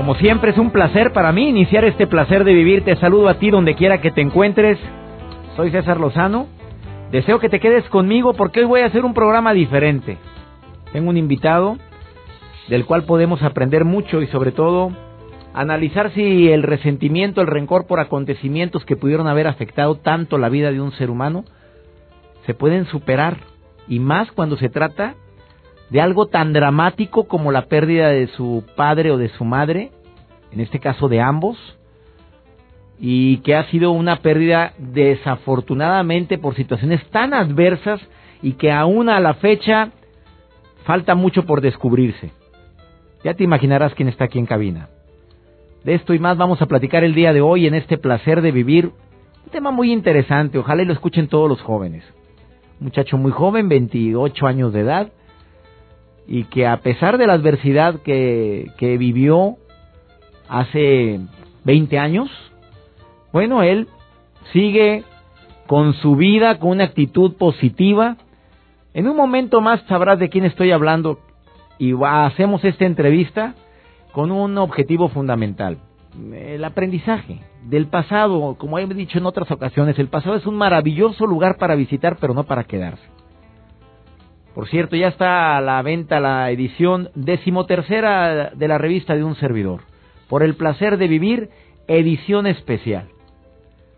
Como siempre es un placer para mí iniciar este placer de vivir. Te saludo a ti donde quiera que te encuentres. Soy César Lozano. Deseo que te quedes conmigo porque hoy voy a hacer un programa diferente. Tengo un invitado del cual podemos aprender mucho y sobre todo analizar si el resentimiento, el rencor por acontecimientos que pudieron haber afectado tanto la vida de un ser humano se pueden superar y más cuando se trata de algo tan dramático como la pérdida de su padre o de su madre, en este caso de ambos, y que ha sido una pérdida desafortunadamente por situaciones tan adversas y que aún a la fecha falta mucho por descubrirse. Ya te imaginarás quién está aquí en cabina. De esto y más vamos a platicar el día de hoy en este placer de vivir. Un tema muy interesante, ojalá y lo escuchen todos los jóvenes. Un muchacho muy joven, 28 años de edad, y que a pesar de la adversidad que, que vivió hace 20 años, bueno, él sigue con su vida, con una actitud positiva. En un momento más sabrás de quién estoy hablando y hacemos esta entrevista con un objetivo fundamental, el aprendizaje del pasado, como he dicho en otras ocasiones, el pasado es un maravilloso lugar para visitar, pero no para quedarse. Por cierto, ya está a la venta la edición decimotercera de la revista de un servidor. Por el placer de vivir, edición especial.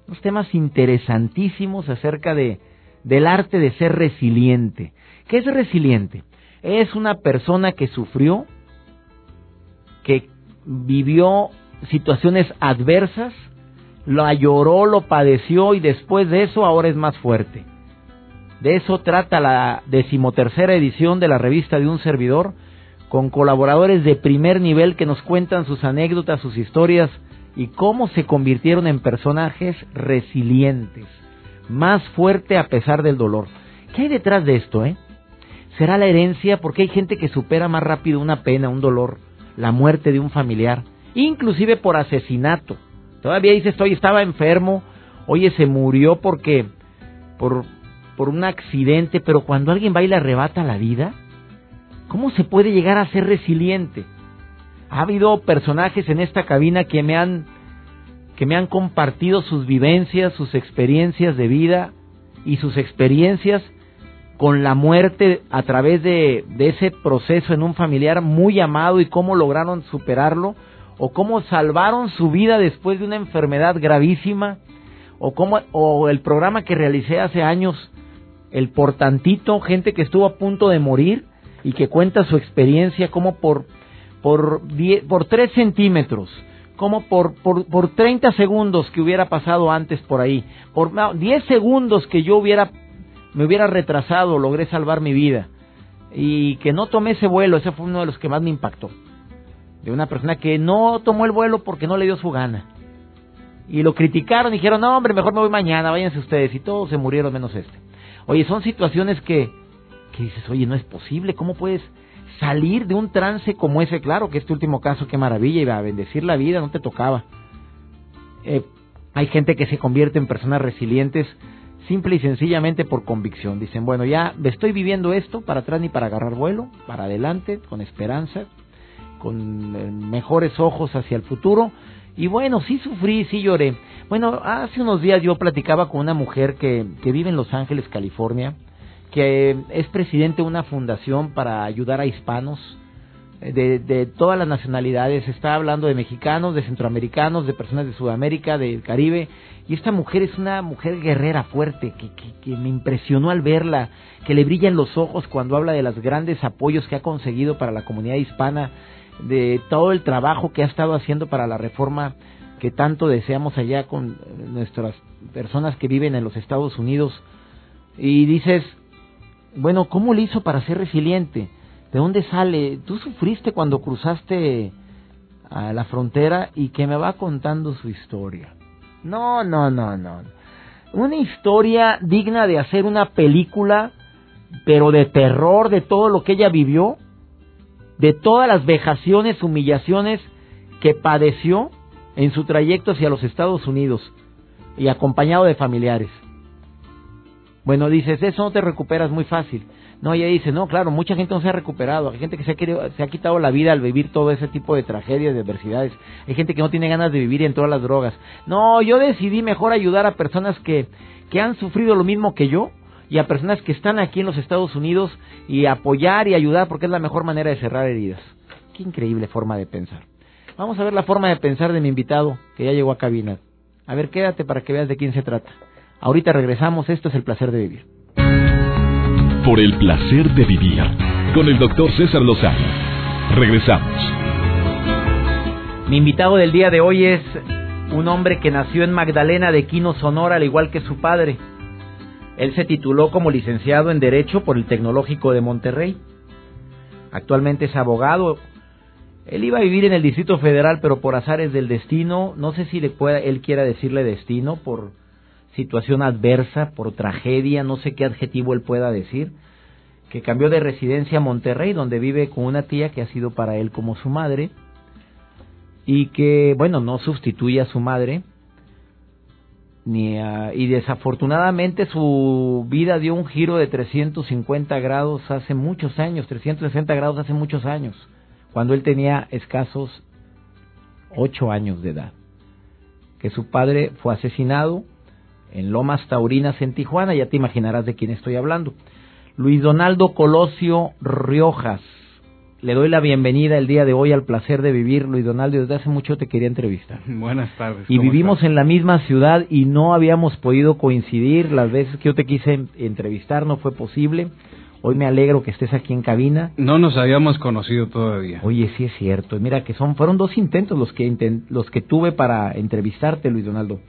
Unos temas interesantísimos acerca de, del arte de ser resiliente. ¿Qué es resiliente? Es una persona que sufrió, que vivió situaciones adversas, lo lloró, lo padeció y después de eso ahora es más fuerte. De eso trata la decimotercera edición de la revista de un servidor, con colaboradores de primer nivel que nos cuentan sus anécdotas, sus historias y cómo se convirtieron en personajes resilientes, más fuerte a pesar del dolor. ¿Qué hay detrás de esto, eh? ¿Será la herencia? Porque hay gente que supera más rápido una pena, un dolor, la muerte de un familiar, inclusive por asesinato. Todavía dice, estoy, estaba enfermo, oye, se murió porque, por, por un accidente, pero cuando alguien va y le arrebata la vida, ¿cómo se puede llegar a ser resiliente? Ha habido personajes en esta cabina que me han que me han compartido sus vivencias, sus experiencias de vida y sus experiencias con la muerte a través de, de ese proceso en un familiar muy amado y cómo lograron superarlo o cómo salvaron su vida después de una enfermedad gravísima o cómo o el programa que realicé hace años el portantito, gente que estuvo a punto de morir y que cuenta su experiencia como por por, por 3 centímetros, como por, por, por 30 segundos que hubiera pasado antes por ahí, por 10 segundos que yo hubiera, me hubiera retrasado, logré salvar mi vida. Y que no tomé ese vuelo, ese fue uno de los que más me impactó. De una persona que no tomó el vuelo porque no le dio su gana. Y lo criticaron, dijeron, no hombre, mejor me voy mañana, váyanse ustedes. Y todos se murieron menos este. Oye, son situaciones que, que dices, oye, no es posible, ¿cómo puedes salir de un trance como ese? Claro que este último caso, qué maravilla, iba a bendecir la vida, no te tocaba. Eh, hay gente que se convierte en personas resilientes simple y sencillamente por convicción. Dicen, bueno, ya estoy viviendo esto, para atrás ni para agarrar vuelo, para adelante, con esperanza, con eh, mejores ojos hacia el futuro. Y bueno, sí sufrí, sí lloré. Bueno, hace unos días yo platicaba con una mujer que, que vive en Los Ángeles, California, que es presidente de una fundación para ayudar a hispanos eh, de, de todas las nacionalidades. Está hablando de mexicanos, de centroamericanos, de personas de Sudamérica, del Caribe. Y esta mujer es una mujer guerrera fuerte, que, que, que me impresionó al verla, que le brillan los ojos cuando habla de los grandes apoyos que ha conseguido para la comunidad hispana, de todo el trabajo que ha estado haciendo para la reforma que tanto deseamos allá con nuestras personas que viven en los Estados Unidos. Y dices, bueno, ¿cómo le hizo para ser resiliente? ¿De dónde sale? ¿Tú sufriste cuando cruzaste a la frontera y que me va contando su historia? No, no, no, no. Una historia digna de hacer una película, pero de terror, de todo lo que ella vivió, de todas las vejaciones, humillaciones que padeció en su trayecto hacia los Estados Unidos y acompañado de familiares. Bueno, dices, eso no te recuperas muy fácil. No, ella dice, no, claro, mucha gente no se ha recuperado. Hay gente que se ha, querido, se ha quitado la vida al vivir todo ese tipo de tragedias, de adversidades. Hay gente que no tiene ganas de vivir en todas las drogas. No, yo decidí mejor ayudar a personas que, que han sufrido lo mismo que yo y a personas que están aquí en los Estados Unidos y apoyar y ayudar porque es la mejor manera de cerrar heridas. Qué increíble forma de pensar. Vamos a ver la forma de pensar de mi invitado que ya llegó a cabina. A ver, quédate para que veas de quién se trata. Ahorita regresamos, esto es el placer de vivir. Por el placer de vivir, con el doctor César Lozano. Regresamos. Mi invitado del día de hoy es un hombre que nació en Magdalena de Quino, Sonora, al igual que su padre. Él se tituló como licenciado en Derecho por el Tecnológico de Monterrey. Actualmente es abogado. Él iba a vivir en el Distrito Federal, pero por azares del destino, no sé si le pueda, él quiera decirle destino, por situación adversa, por tragedia, no sé qué adjetivo él pueda decir, que cambió de residencia a Monterrey, donde vive con una tía que ha sido para él como su madre, y que, bueno, no sustituye a su madre, ni y desafortunadamente su vida dio un giro de 350 grados hace muchos años, 360 grados hace muchos años, cuando él tenía escasos 8 años de edad, que su padre fue asesinado en Lomas Taurinas en Tijuana, ya te imaginarás de quién estoy hablando. Luis Donaldo Colosio Riojas. Le doy la bienvenida el día de hoy al placer de vivir, Luis Donaldo. Desde hace mucho te quería entrevistar. Buenas tardes. Y vivimos en la misma ciudad y no habíamos podido coincidir. Las veces que yo te quise entrevistar no fue posible. Hoy me alegro que estés aquí en cabina. No nos habíamos conocido todavía. Oye, sí es cierto. Mira que son fueron dos intentos los que los que tuve para entrevistarte, Luis Donaldo.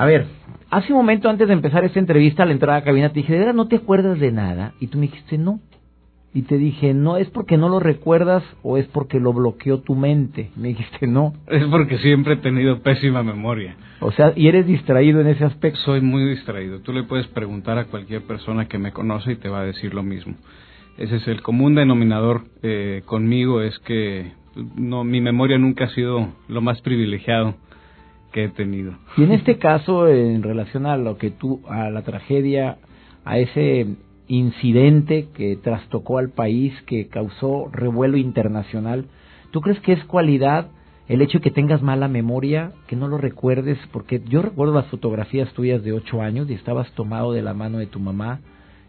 A ver, hace un momento antes de empezar esta entrevista, a la entrada a la cabina, te dije, ¿de verdad no te acuerdas de nada? Y tú me dijiste, no. Y te dije, no, ¿es porque no lo recuerdas o es porque lo bloqueó tu mente? Me dijiste, no. Es porque siempre he tenido pésima memoria. O sea, ¿y eres distraído en ese aspecto? Soy muy distraído. Tú le puedes preguntar a cualquier persona que me conoce y te va a decir lo mismo. Ese es el común denominador eh, conmigo, es que no, mi memoria nunca ha sido lo más privilegiado que he tenido. Y en este caso, en relación a lo que tú, a la tragedia, a ese incidente que trastocó al país, que causó revuelo internacional, ¿tú crees que es cualidad el hecho de que tengas mala memoria, que no lo recuerdes? Porque yo recuerdo las fotografías tuyas de ocho años y estabas tomado de la mano de tu mamá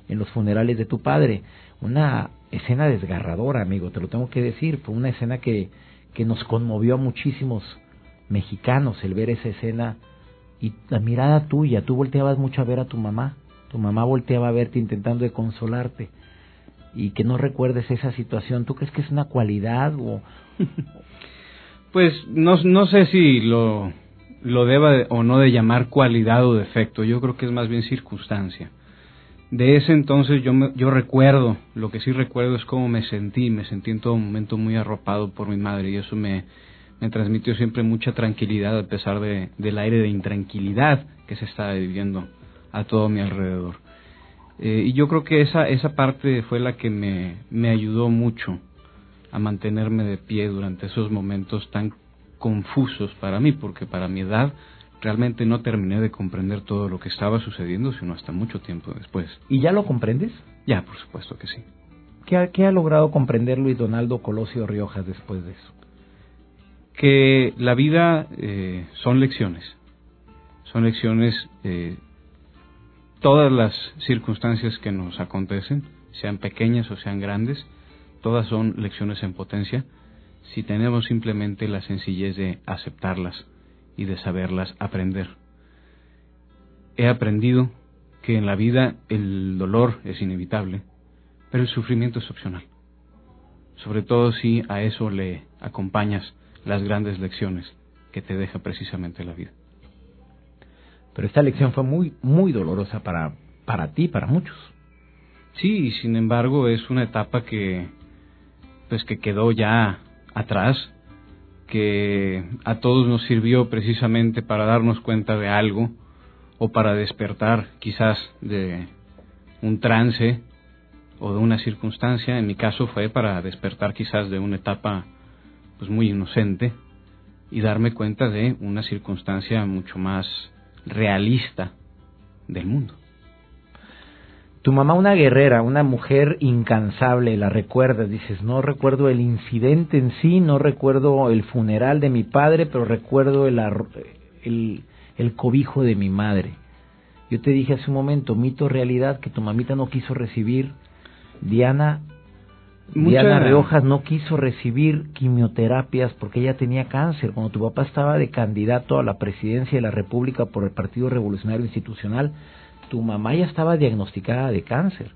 en los funerales de tu padre. Una escena desgarradora, amigo, te lo tengo que decir. Fue una escena que, que nos conmovió a muchísimos mexicanos el ver esa escena y la mirada tuya, tú volteabas mucho a ver a tu mamá, tu mamá volteaba a verte intentando de consolarte y que no recuerdes esa situación, ¿tú crees que es una cualidad o...? pues no, no sé si lo, lo deba o no de llamar cualidad o defecto, yo creo que es más bien circunstancia. De ese entonces yo, yo recuerdo, lo que sí recuerdo es cómo me sentí, me sentí en todo momento muy arropado por mi madre y eso me, me transmitió siempre mucha tranquilidad a pesar de, del aire de intranquilidad que se estaba viviendo a todo mi alrededor. Eh, y yo creo que esa, esa parte fue la que me, me ayudó mucho a mantenerme de pie durante esos momentos tan confusos para mí, porque para mi edad realmente no terminé de comprender todo lo que estaba sucediendo, sino hasta mucho tiempo después. ¿Y ya lo comprendes? Ya, por supuesto que sí. ¿Qué ha, qué ha logrado comprender Luis Donaldo Colosio Riojas después de eso? Que la vida eh, son lecciones, son lecciones, eh, todas las circunstancias que nos acontecen, sean pequeñas o sean grandes, todas son lecciones en potencia, si tenemos simplemente la sencillez de aceptarlas y de saberlas aprender. He aprendido que en la vida el dolor es inevitable, pero el sufrimiento es opcional, sobre todo si a eso le acompañas las grandes lecciones que te deja precisamente la vida. Pero esta lección fue muy, muy dolorosa para, para ti, para muchos. Sí, y sin embargo es una etapa que pues que quedó ya atrás, que a todos nos sirvió precisamente para darnos cuenta de algo o para despertar quizás de un trance o de una circunstancia, en mi caso fue para despertar quizás de una etapa pues muy inocente y darme cuenta de una circunstancia mucho más realista del mundo. Tu mamá una guerrera, una mujer incansable, la recuerdas, dices, no recuerdo el incidente en sí, no recuerdo el funeral de mi padre, pero recuerdo el, el, el cobijo de mi madre. Yo te dije hace un momento, mito realidad, que tu mamita no quiso recibir. Diana, Diana Riojas no quiso recibir quimioterapias porque ella tenía cáncer. Cuando tu papá estaba de candidato a la presidencia de la República por el Partido Revolucionario Institucional, tu mamá ya estaba diagnosticada de cáncer.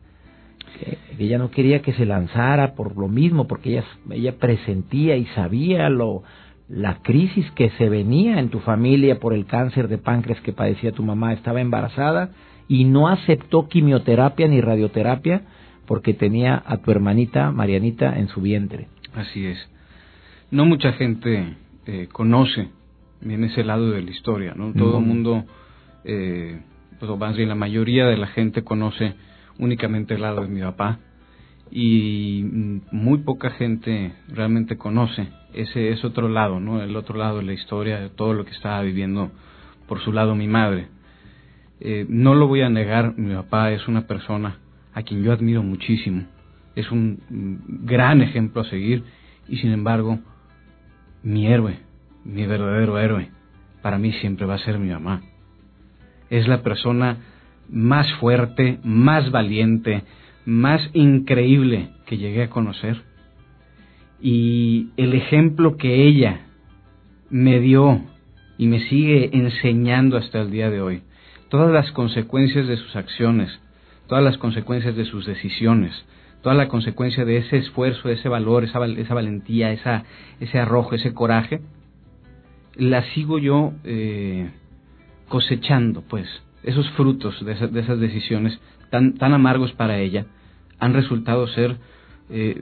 ella no quería que se lanzara por lo mismo, porque ella, ella presentía y sabía lo, la crisis que se venía en tu familia por el cáncer de páncreas que padecía tu mamá. Estaba embarazada y no aceptó quimioterapia ni radioterapia porque tenía a tu hermanita Marianita en su vientre. Así es. No mucha gente eh, conoce bien ese lado de la historia, ¿no? Todo el mundo eh, pues más bien la mayoría de la gente conoce únicamente el lado de mi papá y muy poca gente realmente conoce ese es otro lado, ¿no? El otro lado de la historia, de todo lo que estaba viviendo por su lado mi madre. Eh, no lo voy a negar, mi papá es una persona a quien yo admiro muchísimo, es un gran ejemplo a seguir y sin embargo mi héroe, mi verdadero héroe, para mí siempre va a ser mi mamá es la persona más fuerte, más valiente, más increíble que llegué a conocer. Y el ejemplo que ella me dio y me sigue enseñando hasta el día de hoy, todas las consecuencias de sus acciones, todas las consecuencias de sus decisiones, toda la consecuencia de ese esfuerzo, ese valor, esa, esa valentía, esa, ese arrojo, ese coraje, la sigo yo eh, cosechando, pues, esos frutos de, esas decisiones tan, tan amargos para ella, han resultado ser eh,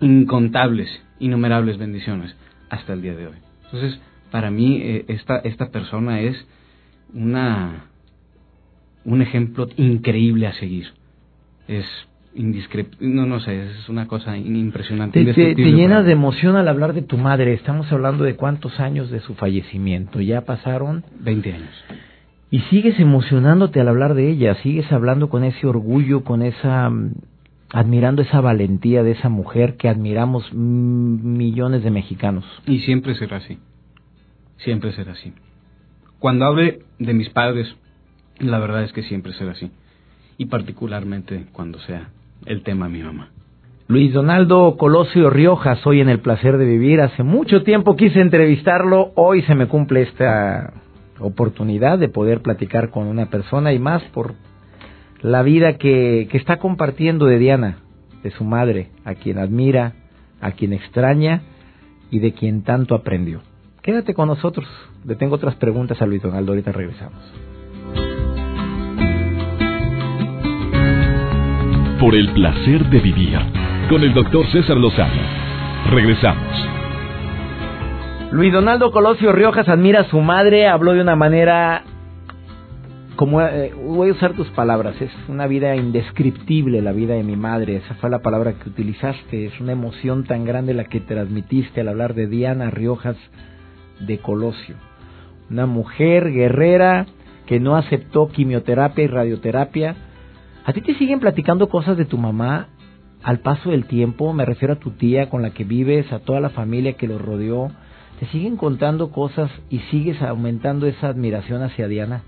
incontables, innumerables bendiciones hasta el día de hoy. Entonces, para mí, eh, esta, esta persona es una, un ejemplo increíble a seguir. Es no, no sé, es una cosa impresionante. Te, llenas de emoción al hablar de tu madre. Estamos hablando de cuántos años de su fallecimiento. Ya pasaron 20 años. Y sigues emocionándote al hablar de ella, sigues hablando con ese orgullo, con esa mm, admirando esa valentía de esa mujer que admiramos millones de mexicanos. Y siempre será así. Siempre será así. Cuando hable de mis padres, la verdad es que siempre será así. Y particularmente cuando sea el tema mi mamá. Luis Donaldo Colosio Riojas, hoy en el placer de vivir. Hace mucho tiempo quise entrevistarlo, hoy se me cumple esta oportunidad de poder platicar con una persona y más por la vida que, que está compartiendo de Diana, de su madre, a quien admira, a quien extraña y de quien tanto aprendió. Quédate con nosotros, le tengo otras preguntas a Luis Donaldo, ahorita regresamos. Por el placer de vivir con el doctor César Lozano. Regresamos. Luis Donaldo Colosio Riojas admira a su madre, habló de una manera como eh, voy a usar tus palabras, es una vida indescriptible la vida de mi madre, esa fue la palabra que utilizaste, es una emoción tan grande la que transmitiste al hablar de Diana Riojas de Colosio, una mujer guerrera que no aceptó quimioterapia y radioterapia, ¿A ti te siguen platicando cosas de tu mamá al paso del tiempo? Me refiero a tu tía con la que vives, a toda la familia que los rodeó. ¿Te siguen contando cosas y sigues aumentando esa admiración hacia Diana?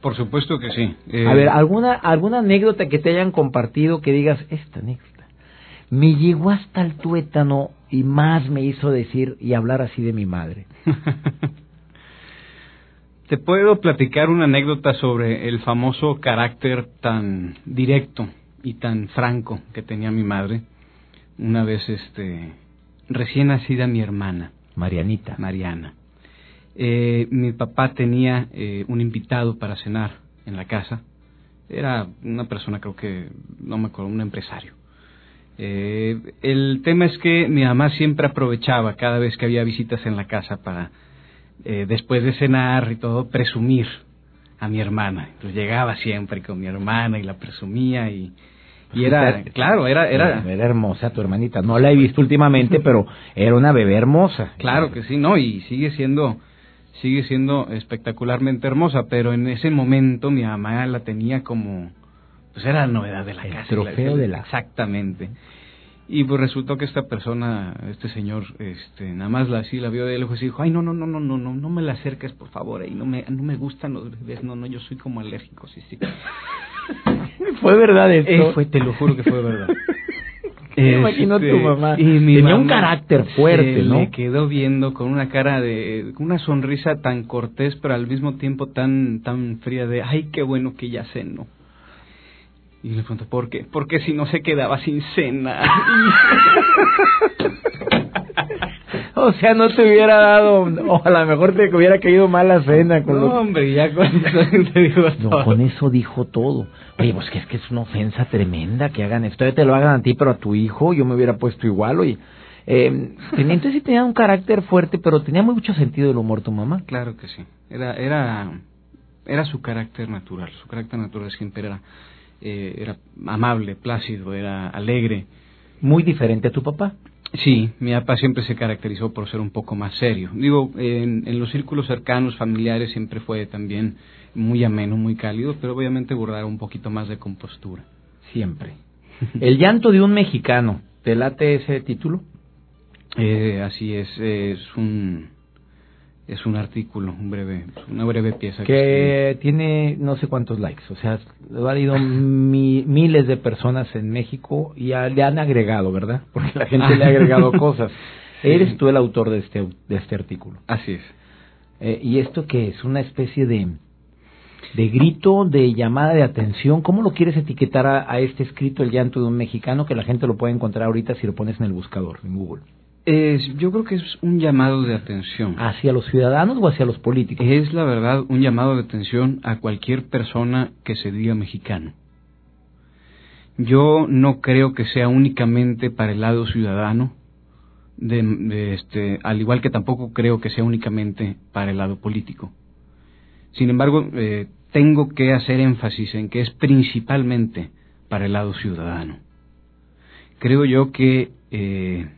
Por supuesto que sí. A ver, ¿alguna, ¿alguna anécdota que te hayan compartido que digas, esta anécdota me llegó hasta el tuétano y más me hizo decir y hablar así de mi madre? Te puedo platicar una anécdota sobre el famoso carácter tan directo y tan franco que tenía mi madre. Una vez, este, recién nacida mi hermana. Marianita. Mariana. Eh, mi papá tenía eh, un invitado para cenar en la casa Era una persona, creo que, no me acuerdo, un empresario. Eh, el tema es que mi mamá siempre aprovechaba cada vez que había visitas en la casa para, eh, después de cenar y todo, presumir a mi hermana. Entonces llegaba siempre con mi hermana y la presumía y, y era, claro, era, era... Era hermosa tu hermanita. No la he visto últimamente, pero era una bebé hermosa. Claro que sí, ¿no? Y sigue siendo, sigue siendo espectacularmente hermosa, pero en ese momento mi mamá la tenía como, pues era la novedad de la El casa. trofeo de la- Exactamente. Y pues resultó que esta persona, este señor, este, nada más la así la vio de lejos y dijo, ay no, no, no, no, no, no, no me la acerques por favor, ahí no me, no me gustan los bebés, no, no, yo soy como alérgico, sí, sí. Fue verdad esto. Eh, fue, te lo juro que fue verdad. Me imagino tu Este, mamá. y mi Tenía un carácter fuerte, se ¿no? Le quedó viendo con una cara de, con una sonrisa tan cortés, pero al mismo tiempo tan, tan fría de, ay, qué bueno que ya cenó. Y le pregunto, ¿por qué? Porque si no se quedaba sin cena. O sea, no te hubiera dado, o a lo mejor te hubiera caído mal la cena con no, los- hombre, ya con eso te digo No, todo. con eso dijo todo. Oye, pues que es que es una ofensa tremenda que hagan esto. Todavía te lo hagan a ti, pero a tu hijo yo me hubiera puesto igual, oye. Eh, entonces sí tenía un carácter fuerte, pero tenía mucho sentido del humor tu mamá. Claro que sí. Era, era, era su carácter natural. Su carácter natural siempre era, eh, era amable, plácido, era alegre. Muy diferente a tu papá. Sí, mi papá siempre se caracterizó por ser un poco más serio. Digo, en, en los círculos cercanos, familiares, siempre fue también muy ameno, muy cálido, pero obviamente guardar un poquito más de compostura. Siempre. El llanto de un mexicano. ¿Te late ese título? Eh, así es, es un es un artículo, un breve, una breve pieza. Que tiene no sé cuántos likes. O sea, lo han ido mi- miles de personas en México y le han agregado, ¿verdad? Porque la gente le ha agregado cosas. Sí. Eres tú el autor de este, de este artículo. Así es. Eh, ¿Y esto qué es? ¿Una especie de, de grito, de llamada de atención? ¿Cómo lo quieres etiquetar a, a este escrito, El llanto de un mexicano, que la gente lo puede encontrar ahorita si lo pones en el buscador, en Google? Es- yo creo que es un llamado de atención. ¿Hacia los ciudadanos o hacia los políticos? Es la verdad un llamado de atención a cualquier persona que se diga mexicano. Yo no creo que sea únicamente para el lado ciudadano, de, de este, al igual que tampoco creo que sea únicamente para el lado político. Sin embargo, eh, tengo que hacer énfasis en que es principalmente para el lado ciudadano. Creo yo que eh,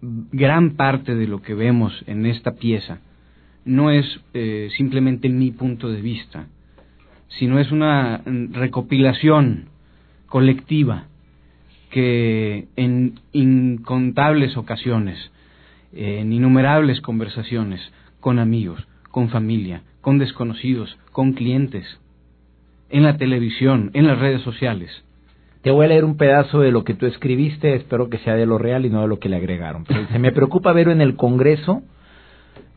gran parte de lo que vemos en esta pieza no es eh, simplemente mi punto de vista, sino es una mm, recopilación colectiva que en incontables ocasiones, en innumerables conversaciones con amigos, con familia, con desconocidos, con clientes, en la televisión, en las redes sociales, Te voy a leer un pedazo de lo que tú escribiste, espero que sea de lo real y no de lo que le agregaron. Pero dice, me preocupa ver en el Congreso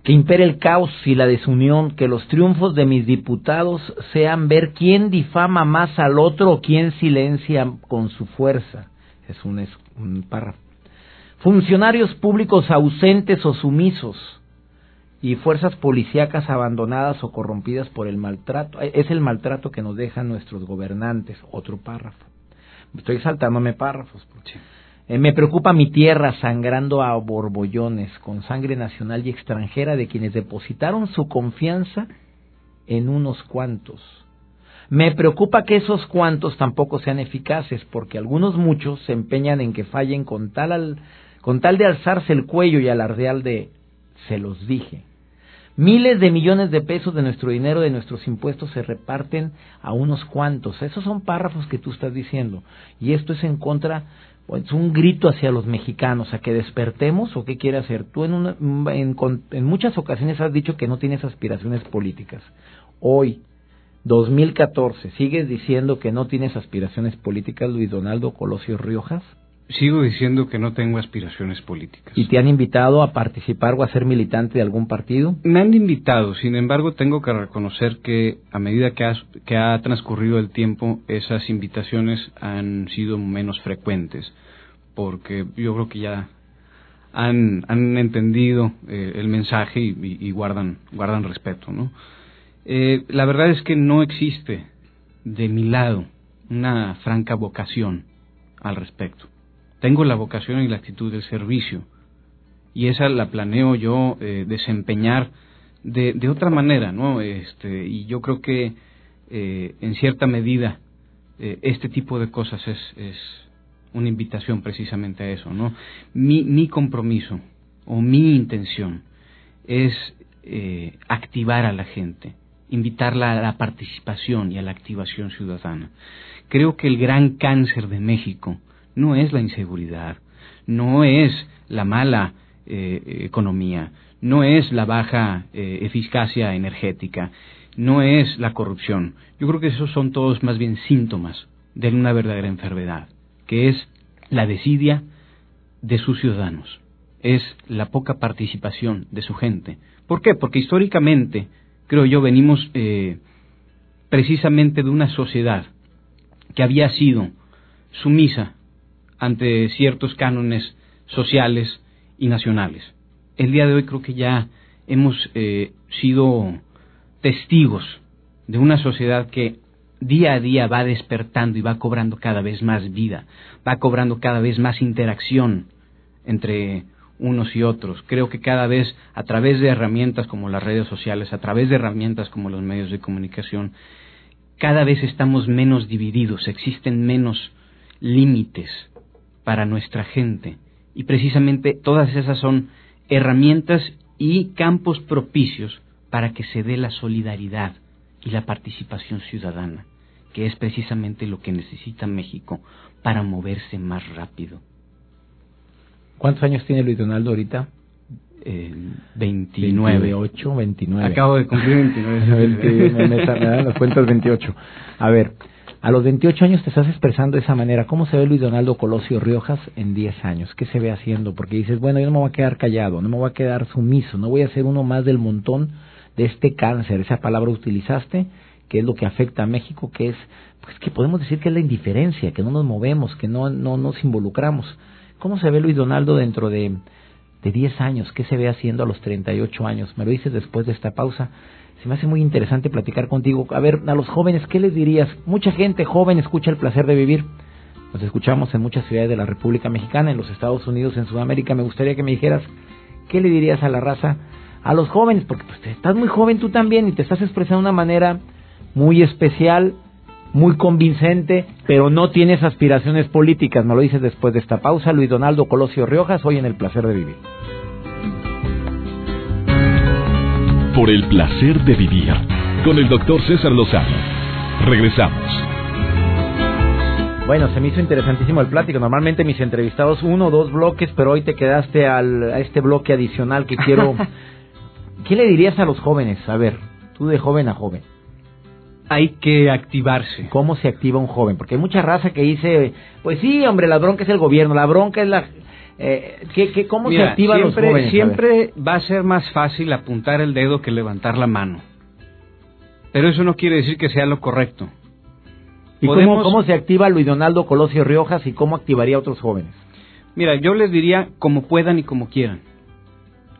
que impere el caos y la desunión, que los triunfos de mis diputados sean ver quién difama más al otro o quién silencia con su fuerza. Es un, es un párrafo. Funcionarios públicos ausentes o sumisos y fuerzas policíacas abandonadas o corrompidas por el maltrato. Es el maltrato que nos dejan nuestros gobernantes. Otro párrafo. Estoy saltándome párrafos. Eh, me preocupa mi tierra sangrando a borbollones con sangre nacional y extranjera de quienes depositaron su confianza en unos cuantos. Me preocupa que esos cuantos tampoco sean eficaces porque algunos muchos se empeñan en que fallen con tal, al- con tal de alzarse el cuello y alardear de se los dije. Miles de millones de pesos de nuestro dinero, de nuestros impuestos, se reparten a unos cuantos. Esos son párrafos que tú estás diciendo. Y esto es en contra, es un grito hacia los mexicanos, a que despertemos o qué quiere hacer. Tú en, una- en, en muchas ocasiones has dicho que no tienes aspiraciones políticas. Hoy, 2014, ¿sigues diciendo que no tienes aspiraciones políticas, Luis Donaldo Colosio Riojas? Sigo diciendo que no tengo aspiraciones políticas. ¿Y te han invitado a participar o a ser militante de algún partido? Me han invitado, sin embargo, tengo que reconocer que a medida que, has- que ha transcurrido el tiempo, esas invitaciones han sido menos frecuentes, porque yo creo que ya han, han entendido eh, el mensaje y, y- y guardan, guardan respeto, ¿no? Eh, la verdad es que no existe de mi lado una franca vocación al respecto. Tengo la vocación y la actitud del servicio y esa la planeo yo eh, desempeñar de, de, otra manera, ¿no? Este, y yo creo que eh, en cierta medida eh, este tipo de cosas es, es una invitación precisamente a eso, ¿no? Mi, mi compromiso o mi intención es activar a la gente, invitarla a la participación y a la activación ciudadana. Creo que el gran cáncer de México no es la inseguridad, no es la mala eh, economía, no es la baja eh, eficacia energética, no es la corrupción. Yo creo que esos son todos más bien síntomas de una verdadera enfermedad, que es la desidia de sus ciudadanos, es la poca participación de su gente. ¿Por qué? Porque históricamente, creo yo, venimos eh, precisamente de una sociedad que había sido sumisa ante ciertos cánones sociales y nacionales. El día de hoy creo que ya hemos eh, sido testigos de una sociedad que día a día va despertando y va cobrando cada vez más vida, va cobrando cada vez más interacción entre unos y otros. Creo que cada vez a través de herramientas como las redes sociales, a través de herramientas como los medios de comunicación, cada vez estamos menos divididos, existen menos límites para nuestra gente. Y precisamente todas esas son herramientas y campos propicios para que se dé la solidaridad y la participación ciudadana que es precisamente lo que necesita México para moverse más rápido. ¿Cuántos años tiene Luis Donaldo ahorita? Eh, 29. 28, 29. Acabo de cumplir 29. me, me, dan las cuentas 28. A ver, a los 28 años te estás expresando de esa manera. ¿Cómo se ve Luis Donaldo Colosio Riojas en 10 años? ¿Qué se ve haciendo? Porque dices, bueno, yo no me voy a quedar callado, no me voy a quedar sumiso, no voy a ser uno más del montón de este cáncer. Esa palabra utilizaste que es lo que afecta a México, que es, pues que podemos decir que es la indiferencia, que no nos movemos, que no, no nos involucramos. ¿Cómo se ve Luis Donaldo dentro de, de 10 años? ¿Qué se ve haciendo a los 38 años? Me lo dices después de esta pausa. Se me hace muy interesante platicar contigo. A ver, a los jóvenes, ¿qué les dirías? Mucha gente joven escucha el placer de vivir. Nos escuchamos en muchas ciudades de la República Mexicana, en los Estados Unidos, en Sudamérica. Me gustaría que me dijeras, ¿qué le dirías a la raza? A los jóvenes, porque pues, estás muy joven tú también y te estás expresando de una manera muy especial, muy convincente, pero no tienes aspiraciones políticas. Me lo dices después de esta pausa. Luis Donaldo Colosio Riojas, hoy en El Placer de Vivir. Por el placer de vivir, con el doctor César Lozano. Regresamos. Bueno, se me hizo interesantísimo el plático. Normalmente mis entrevistados uno o dos bloques, pero hoy te quedaste al, a este bloque adicional que quiero. ¿Qué le dirías a los jóvenes? A ver, tú de joven a joven hay que activarse. ¿Cómo se activa un joven? Porque hay mucha raza que dice, pues sí, hombre, la bronca es el gobierno, la bronca es la... Eh, ¿qué, cómo se activa los jóvenes? Siempre va a ser más fácil apuntar el dedo que levantar la mano. Pero eso no quiere decir que sea lo correcto. ¿Y cómo, cómo se activa Luis Donaldo Colosio Riojas y cómo activaría a otros jóvenes? Mira, yo les diría como puedan y como quieran.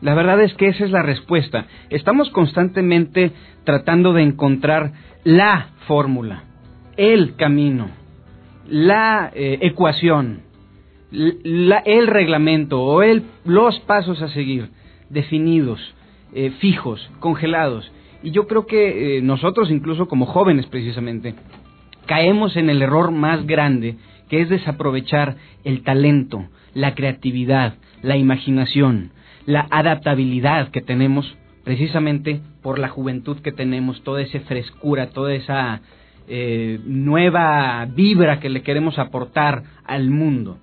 La verdad es que esa es la respuesta. Estamos constantemente tratando de encontrar la fórmula, el camino, la eh, ecuación, el reglamento o el, los pasos a seguir definidos, eh, fijos, congelados. Y yo creo que eh, nosotros, incluso como jóvenes precisamente, caemos en el error más grande, que es desaprovechar el talento, la creatividad, la imaginación, la adaptabilidad que tenemos precisamente por la juventud que tenemos, toda esa frescura, toda esa eh, nueva vibra que le queremos aportar al mundo.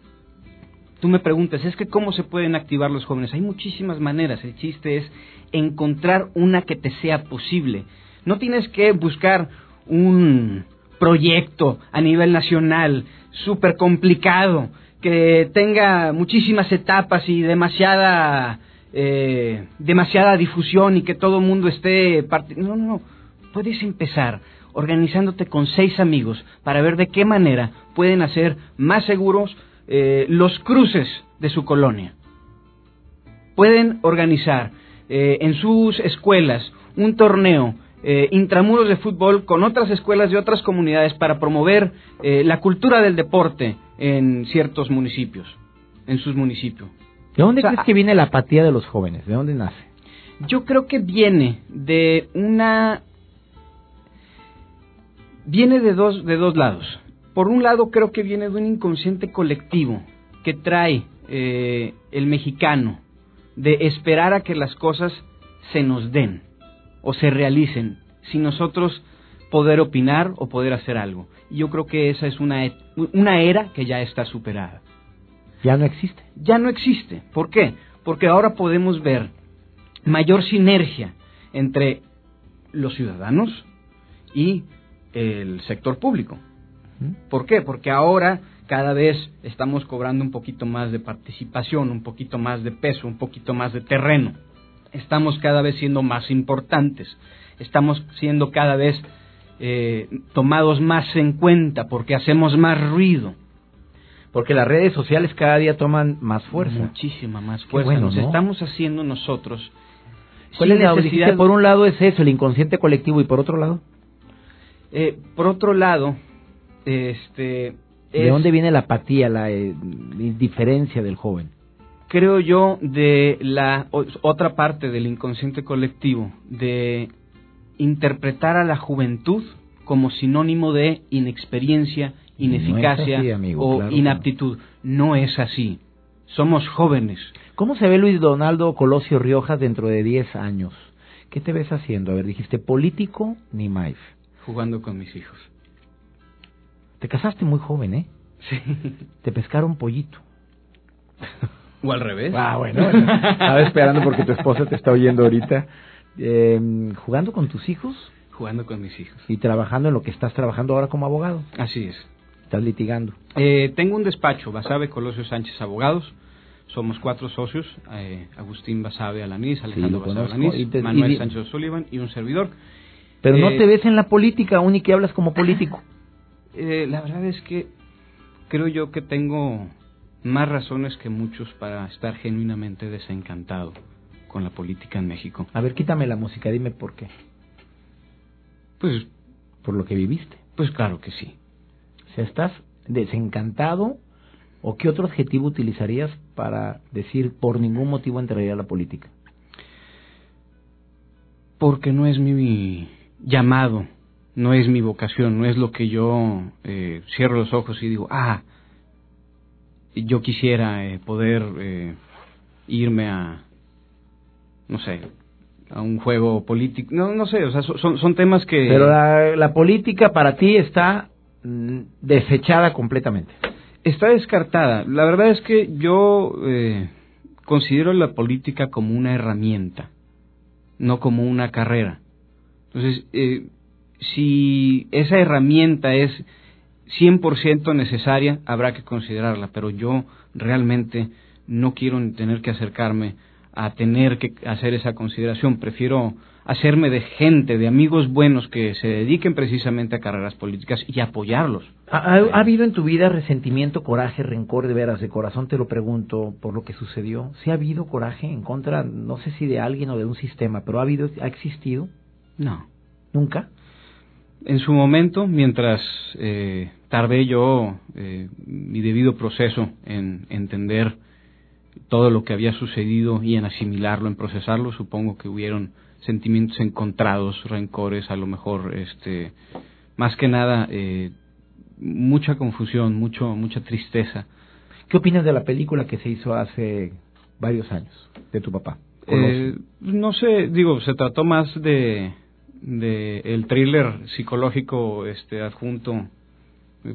Tú me preguntas, es que cómo se pueden activar los jóvenes. Hay muchísimas maneras. El chiste es encontrar una que te sea posible. No tienes que buscar un proyecto a nivel nacional súper complicado, que tenga muchísimas etapas y demasiada eh, demasiada difusión y que todo el mundo esté... No, no, no. Puedes empezar organizándote con seis amigos para ver de qué manera pueden hacer más seguros eh, los cruces de su colonia. Pueden organizar eh, en sus escuelas un torneo eh, intramuros de fútbol con otras escuelas de otras comunidades para promover la cultura del deporte en ciertos municipios, en sus municipios. ¿De dónde crees que viene la apatía de los jóvenes? ¿De dónde nace? Yo creo que viene de una viene de dos de dos lados. Por un lado creo que viene de un inconsciente colectivo que trae eh, el mexicano de esperar a que las cosas se nos den o se realicen sin nosotros poder opinar o poder hacer algo. Y yo creo que esa es una, una era que ya está superada. Ya no existe. Ya no existe. ¿Por qué? Porque ahora podemos ver mayor sinergia entre los ciudadanos y el sector público. ¿Por qué? Porque ahora cada vez estamos cobrando un poquito más de participación, un poquito más de peso, un poquito más de terreno. Estamos cada vez siendo más importantes, estamos siendo cada vez eh, tomados más en cuenta porque hacemos más ruido. Porque las redes sociales cada día toman más fuerza. Muchísima más fuerza. Nos estamos haciendo nosotros. ¿Cuál es la Por un lado es eso, el inconsciente colectivo, y por otro lado. Eh, por otro lado, este ¿De dónde viene la apatía, la eh, indiferencia del joven? Creo yo de la otra parte del inconsciente colectivo, de interpretar a la juventud como sinónimo de inexperiencia, ineficacia o inaptitud. No es así. Somos jóvenes. ¿Cómo se ve Luis Donaldo Colosio Riojas dentro de 10 años? ¿Qué te ves haciendo? A ver, dijiste político ni más. Jugando con mis hijos. Te casaste muy joven, ¿eh? Sí. Te pescaron pollito. O al revés. Ah, bueno. Estaba esperando porque tu esposa te está oyendo ahorita. Eh, ¿Jugando con tus hijos? Jugando con mis hijos. ¿Y trabajando en lo que estás trabajando ahora como abogado? Así es. ¿Estás litigando? Eh, tengo un despacho, Basabe Colosio Sánchez Abogados. Somos cuatro socios, eh, Agustín Basabe Alanís, Alejandro Basabe Alanís, Manuel Sánchez Sullivan y un servidor. Pero no eh, te ves en la política, aún y que hablas como político. Eh, la verdad es que creo yo que tengo más razones que muchos para estar genuinamente desencantado con la política en México. A ver, quítame la música, dime por qué. Pues por lo que viviste. Pues claro que sí. O sea, ¿estás desencantado o qué otro adjetivo utilizarías para decir por ningún motivo entraría a la política? Porque no es mi llamado no es mi vocación, no es lo que yo eh, cierro los ojos y digo, ah, yo quisiera eh, poder eh, irme a, no sé, a un juego político, no, no sé, o sea, son, son temas que... Pero la, la política para ti está mm, desechada completamente. Está descartada. La verdad es que yo considero la política como una herramienta, no como una carrera. Entonces, eh, si esa herramienta es 100% necesaria, habrá que considerarla, pero yo realmente no quiero tener que acercarme a tener que hacer esa consideración, prefiero hacerme de gente, de amigos buenos que se dediquen precisamente a carreras políticas y apoyarlos. ¿Ha, habido en tu vida resentimiento, coraje, rencor de veras, de corazón te lo pregunto por lo que sucedió? ¿Sí ha habido coraje en contra, no sé si de alguien o de un sistema, pero ha habido, ha existido? No. ¿Nunca? En su momento, mientras eh, tardé yo eh, mi debido proceso en entender todo lo que había sucedido y en asimilarlo, en procesarlo, supongo que hubieron sentimientos encontrados, rencores, a lo mejor, este, más que nada, eh, mucha confusión, mucho, mucha tristeza. ¿Qué opinas de la película que se hizo hace varios años de tu papá? Eh, no sé, digo, se trató más de de el thriller psicológico este adjunto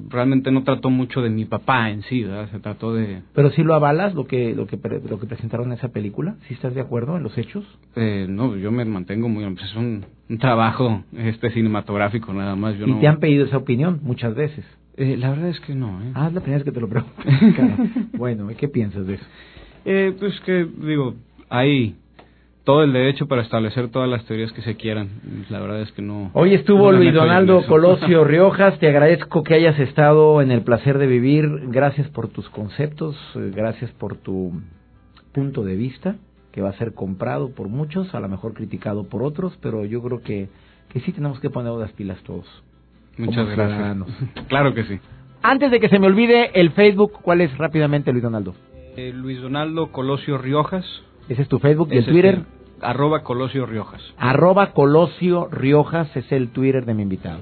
realmente no trató mucho de mi papá en sí, ¿verdad? Se trató de... Pero si lo avalas lo que lo que lo que presentaron en esa película, ¿sí estás de acuerdo en los hechos? Eh, no, yo me mantengo muy, pues es un, trabajo este cinematográfico nada más. Yo ¿Y te han pedido esa opinión muchas veces? Eh, la verdad es que no. ¿eh? Ah, es la primera vez que te lo pregunto. bueno, ¿qué piensas de eso? Eh, pues que digo, hay todo el derecho para establecer todas las teorías que se quieran. La verdad es que no. Hoy estuvo Luis Donaldo Colosio Riojas. Te agradezco que hayas estado en el placer de vivir. Gracias por tus conceptos. Eh, gracias por tu punto de vista, que va a ser comprado por muchos, a lo mejor criticado por otros, pero yo creo que que sí tenemos que poner las pilas todos. Muchas gracias. claro que sí. Antes de que se me olvide el Facebook, ¿cuál es rápidamente Luis Donaldo? Eh, Luis Donaldo Colosio Riojas. Ese es tu Facebook y el Twitter. Arroba Colosio Riojas. Arroba Colosio Riojas es el Twitter de mi invitado.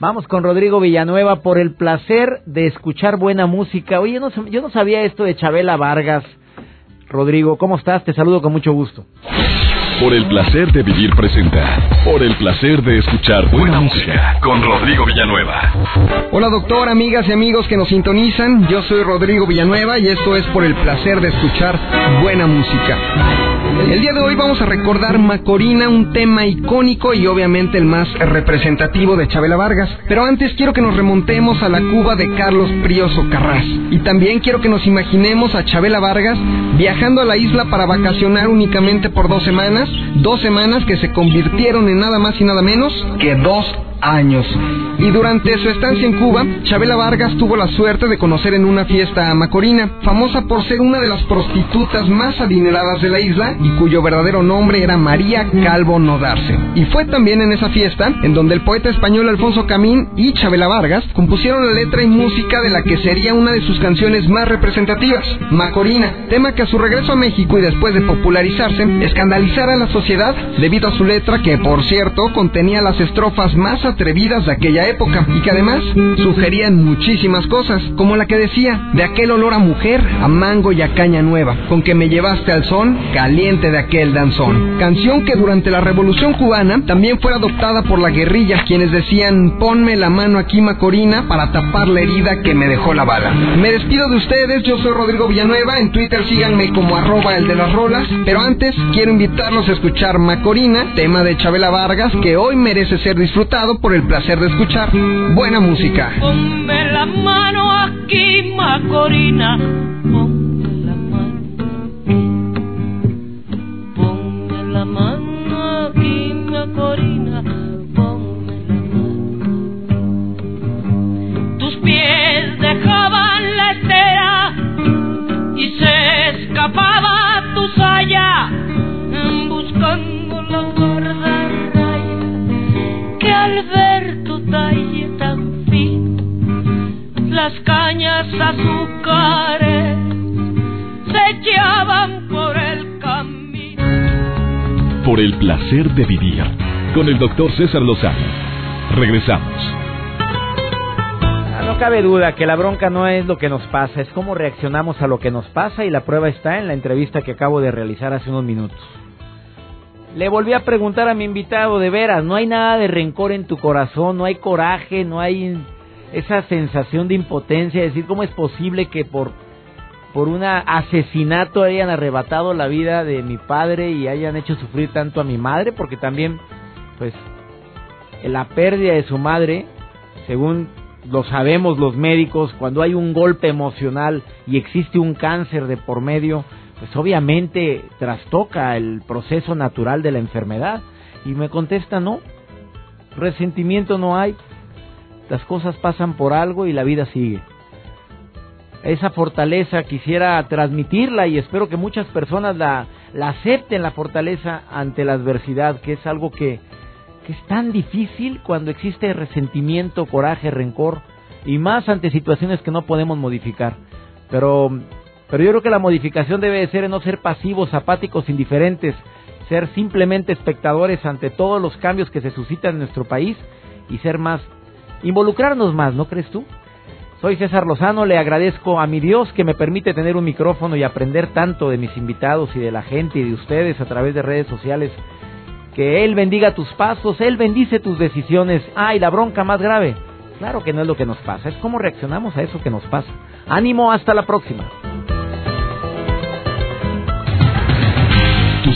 Vamos con Rodrigo Villanueva por el placer de escuchar buena música. Oye, no, yo no sabía esto de Chabela Vargas. Rodrigo, ¿cómo estás? Te saludo con mucho gusto. Por el placer de vivir presenta. Por el placer de escuchar buena, música con Rodrigo Villanueva. Hola doctor, amigas y amigos que nos sintonizan. Yo soy Rodrigo Villanueva y esto es por el placer de escuchar buena música. El día de hoy vamos a recordar Macorina, un tema icónico y obviamente el más representativo de Chabela Vargas. Pero antes quiero que nos remontemos a la Cuba de Carlos Prioso Carras. Y también quiero que nos imaginemos a Chabela Vargas viajando a la isla para vacacionar únicamente por dos semanas dos semanas que se convirtieron en nada más y nada menos que dos años. Y durante su estancia en Cuba, Chabela Vargas tuvo la suerte de conocer en una fiesta a Macorina, famosa por ser una de las prostitutas más adineradas de la isla y cuyo verdadero nombre era María Calvo Nodarse. Y fue también en esa fiesta en donde el poeta español Alfonso Camín y Chabela Vargas compusieron la letra y música de la que sería una de sus canciones más representativas, Macorina, tema que a su regreso a México y después de popularizarse, escandalizara a la sociedad debido a su letra que, por cierto, contenía las estrofas más atrevidas de aquella época y que además sugerían muchísimas cosas, como la que decía, de aquel olor a mujer, a mango y a caña nueva, con que me llevaste al son caliente de aquel danzón. Canción que durante la Revolución Cubana también fue adoptada por la guerrilla, quienes decían, ponme la mano aquí Macorina para tapar la herida que me dejó la bala. Me despido de ustedes, yo soy Rodrigo Villanueva, en Twitter síganme como arroba el de las rolas, pero antes quiero invitarlos a escuchar Macorina, tema de Chabela Vargas, que hoy merece ser disfrutado por el placer de escuchar buena música. Ponme la mano aquí, Macorina. Ponme la mano. Ponme la mano aquí, Macorina. Ponme la mano. Tus pies dejaban la estera y se escapaba tu saya buscando al ver tu talle tan fin, las cañas azúcares se echaban por el camino. Por el placer de vivir, con el doctor César Lozano. Regresamos. Ah, no cabe duda que la bronca no es lo que nos pasa, es cómo reaccionamos a lo que nos pasa y la prueba está en la entrevista que acabo de realizar hace unos minutos. Le volví a preguntar a mi invitado, de veras, no hay nada de rencor en tu corazón, no hay coraje, no hay esa sensación de impotencia, decir, ¿cómo es posible que por, por un asesinato hayan arrebatado la vida de mi padre y hayan hecho sufrir tanto a mi madre? Porque también, pues, la pérdida de su madre, según lo sabemos los médicos, cuando hay un golpe emocional y existe un cáncer de por medio, pues obviamente trastoca el proceso natural de la enfermedad. Y me contesta, no, resentimiento no hay, las cosas pasan por algo y la vida sigue. Esa fortaleza quisiera transmitirla y espero que muchas personas la, la acepten, la fortaleza ante la adversidad, que es algo que, que es tan difícil cuando existe resentimiento, coraje, rencor y más ante situaciones que no podemos modificar. Pero pero yo creo que la modificación debe ser en no ser pasivos, apáticos, indiferentes, ser simplemente espectadores ante todos los cambios que se suscitan en nuestro país y ser más, involucrarnos más, ¿no crees tú? Soy César Lozano, le agradezco a mi Dios que me permite tener un micrófono y aprender tanto de mis invitados y de la gente y de ustedes a través de redes sociales. Que Él bendiga tus pasos, Él bendice tus decisiones. Ay, la bronca más grave. Claro que no es lo que nos pasa, es cómo reaccionamos a eso que nos pasa. Ánimo, hasta la próxima.